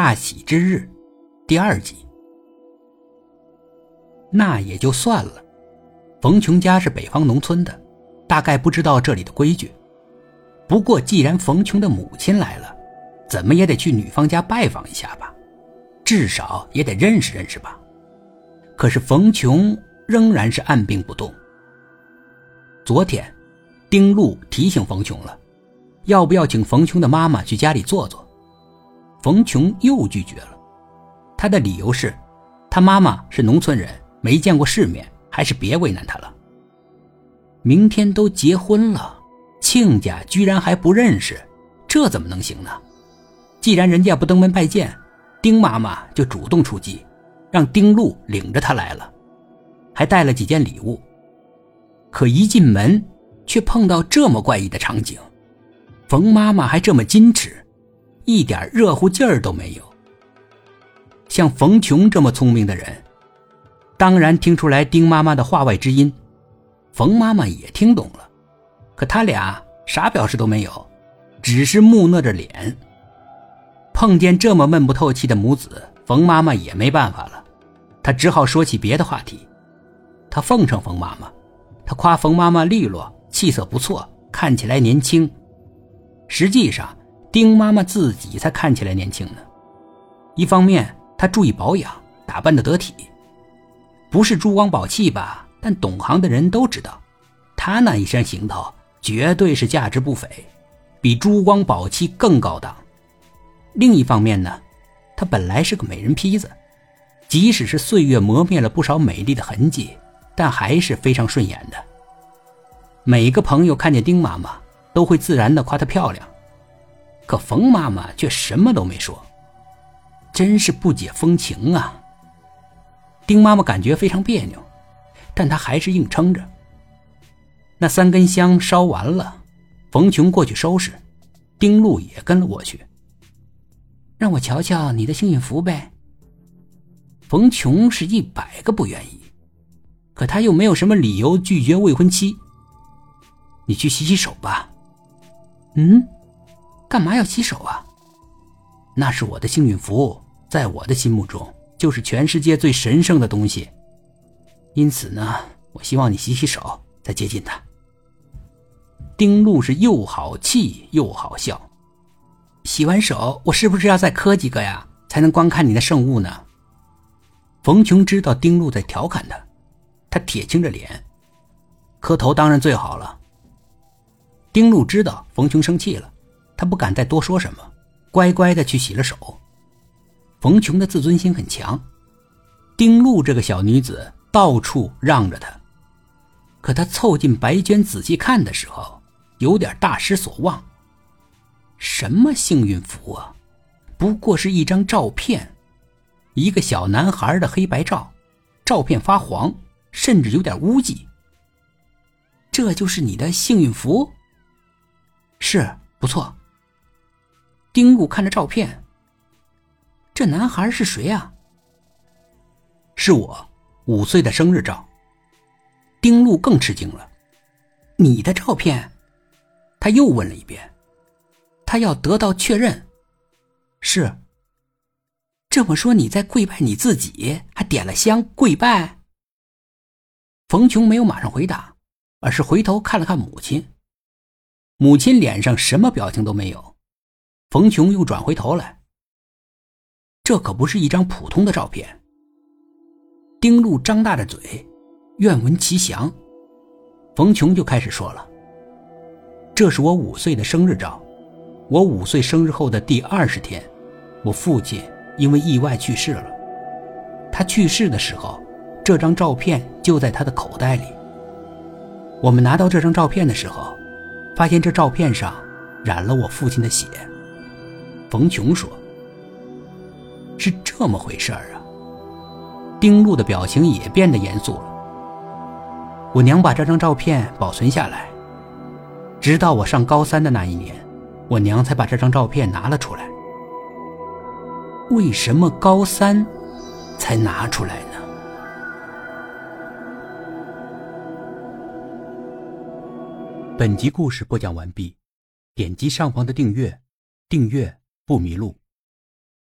大喜之日，第二集。那也就算了，冯琼家是北方农村的，大概不知道这里的规矩。不过既然冯琼的母亲来了，怎么也得去女方家拜访一下吧，至少也得认识认识吧。可是冯琼仍然是按兵不动。昨天，丁路提醒冯琼了，要不要请冯琼的妈妈去家里坐坐。冯琼又拒绝了，他的理由是，他妈妈是农村人，没见过世面，还是别为难他了。明天都结婚了，亲家居然还不认识，这怎么能行呢？既然人家不登门拜见，丁妈妈就主动出击，让丁路领着他来了，还带了几件礼物。可一进门，却碰到这么怪异的场景，冯妈妈还这么矜持。一点热乎劲儿都没有。像冯琼这么聪明的人，当然听出来丁妈妈的话外之音。冯妈妈也听懂了，可他俩啥表示都没有，只是木讷着脸。碰见这么闷不透气的母子，冯妈妈也没办法了，她只好说起别的话题。她奉承冯妈妈，她夸冯妈妈利落，气色不错，看起来年轻。实际上。丁妈妈自己才看起来年轻呢。一方面，她注意保养，打扮的得体，不是珠光宝气吧？但懂行的人都知道，她那一身行头绝对是价值不菲，比珠光宝气更高档。另一方面呢，她本来是个美人坯子，即使是岁月磨灭了不少美丽的痕迹，但还是非常顺眼的。每个朋友看见丁妈妈，都会自然的夸她漂亮。可冯妈妈却什么都没说，真是不解风情啊！丁妈妈感觉非常别扭，但她还是硬撑着。那三根香烧完了，冯琼过去收拾，丁路也跟了过去。让我瞧瞧你的幸运符呗。冯琼是一百个不愿意，可他又没有什么理由拒绝未婚妻。你去洗洗手吧。嗯。干嘛要洗手啊？那是我的幸运符，在我的心目中就是全世界最神圣的东西。因此呢，我希望你洗洗手再接近他。丁路是又好气又好笑。洗完手，我是不是要再磕几个呀，才能观看你的圣物呢？冯琼知道丁路在调侃他，他铁青着脸，磕头当然最好了。丁路知道冯琼生气了。他不敢再多说什么，乖乖的去洗了手。冯琼的自尊心很强，丁路这个小女子到处让着他，可他凑近白娟仔细看的时候，有点大失所望。什么幸运符啊？不过是一张照片，一个小男孩的黑白照，照片发黄，甚至有点污迹。这就是你的幸运符？是，不错。丁固看着照片，这男孩是谁啊？是我五岁的生日照。丁路更吃惊了，你的照片？他又问了一遍，他要得到确认。是。这么说你在跪拜你自己，还点了香跪拜？冯琼没有马上回答，而是回头看了看母亲。母亲脸上什么表情都没有。冯琼又转回头来，这可不是一张普通的照片。丁路张大着嘴，愿闻其详。冯琼就开始说了：“这是我五岁的生日照，我五岁生日后的第二十天，我父亲因为意外去世了。他去世的时候，这张照片就在他的口袋里。我们拿到这张照片的时候，发现这照片上染了我父亲的血。”冯琼说：“是这么回事儿啊。”丁路的表情也变得严肃了。我娘把这张照片保存下来，直到我上高三的那一年，我娘才把这张照片拿了出来。为什么高三才拿出来呢？本集故事播讲完毕，点击上方的订阅，订阅。不迷路。